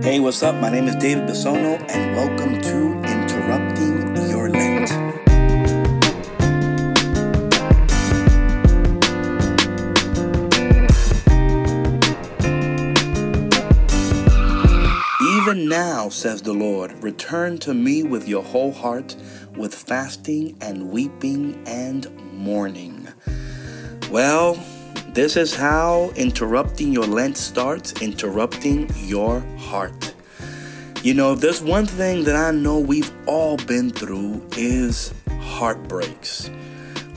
Hey, what's up? My name is David Bisono, and welcome to Interrupting Your Lent. Even now, says the Lord, return to me with your whole heart, with fasting and weeping and mourning. Well, this is how interrupting your Lent starts interrupting your heart. You know, there's one thing that I know we've all been through is heartbreaks.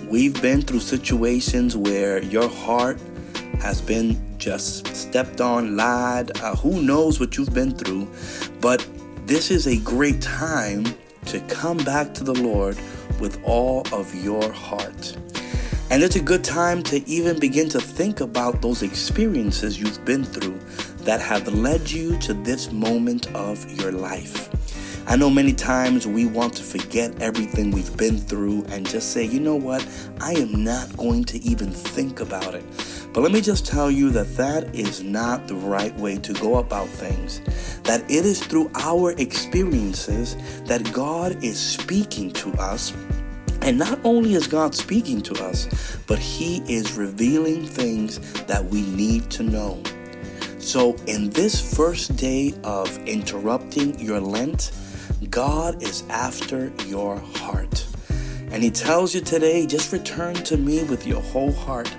We've been through situations where your heart has been just stepped on, lied. Uh, who knows what you've been through? But this is a great time to come back to the Lord with all of your heart. And it's a good time to even begin to think about those experiences you've been through that have led you to this moment of your life. I know many times we want to forget everything we've been through and just say, you know what, I am not going to even think about it. But let me just tell you that that is not the right way to go about things. That it is through our experiences that God is speaking to us. And not only is God speaking to us, but He is revealing things that we need to know. So, in this first day of interrupting your Lent, God is after your heart. And He tells you today just return to me with your whole heart.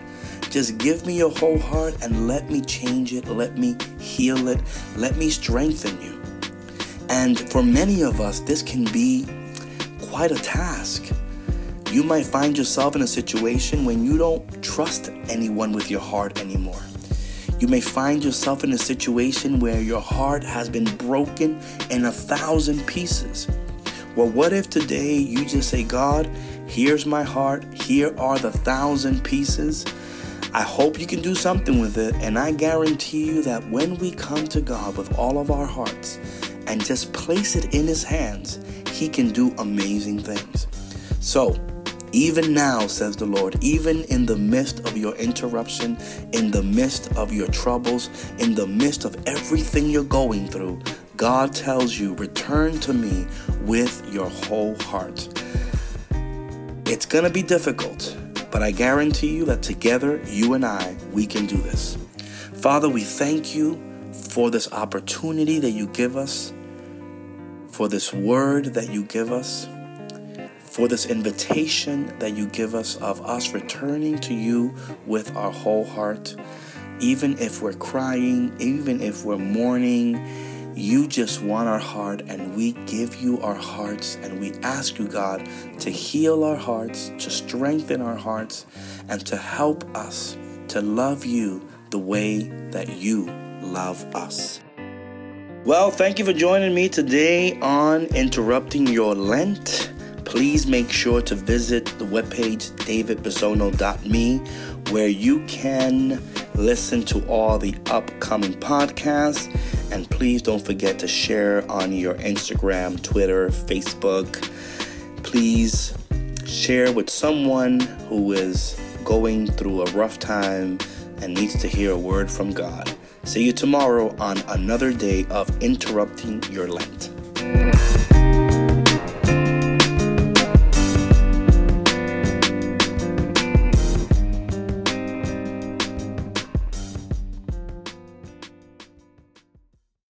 Just give me your whole heart and let me change it, let me heal it, let me strengthen you. And for many of us, this can be quite a task. You might find yourself in a situation when you don't trust anyone with your heart anymore. You may find yourself in a situation where your heart has been broken in a thousand pieces. Well, what if today you just say, God, here's my heart, here are the thousand pieces. I hope you can do something with it, and I guarantee you that when we come to God with all of our hearts and just place it in His hands, He can do amazing things. So, even now, says the Lord, even in the midst of your interruption, in the midst of your troubles, in the midst of everything you're going through, God tells you, return to me with your whole heart. It's going to be difficult, but I guarantee you that together, you and I, we can do this. Father, we thank you for this opportunity that you give us, for this word that you give us for this invitation that you give us of us returning to you with our whole heart. Even if we're crying, even if we're mourning, you just want our heart, and we give you our hearts, and we ask you, God, to heal our hearts, to strengthen our hearts, and to help us to love you the way that you love us. Well, thank you for joining me today on Interrupting Your Lent please make sure to visit the webpage davidbisono.me where you can listen to all the upcoming podcasts. And please don't forget to share on your Instagram, Twitter, Facebook. Please share with someone who is going through a rough time and needs to hear a word from God. See you tomorrow on another day of interrupting your Lent.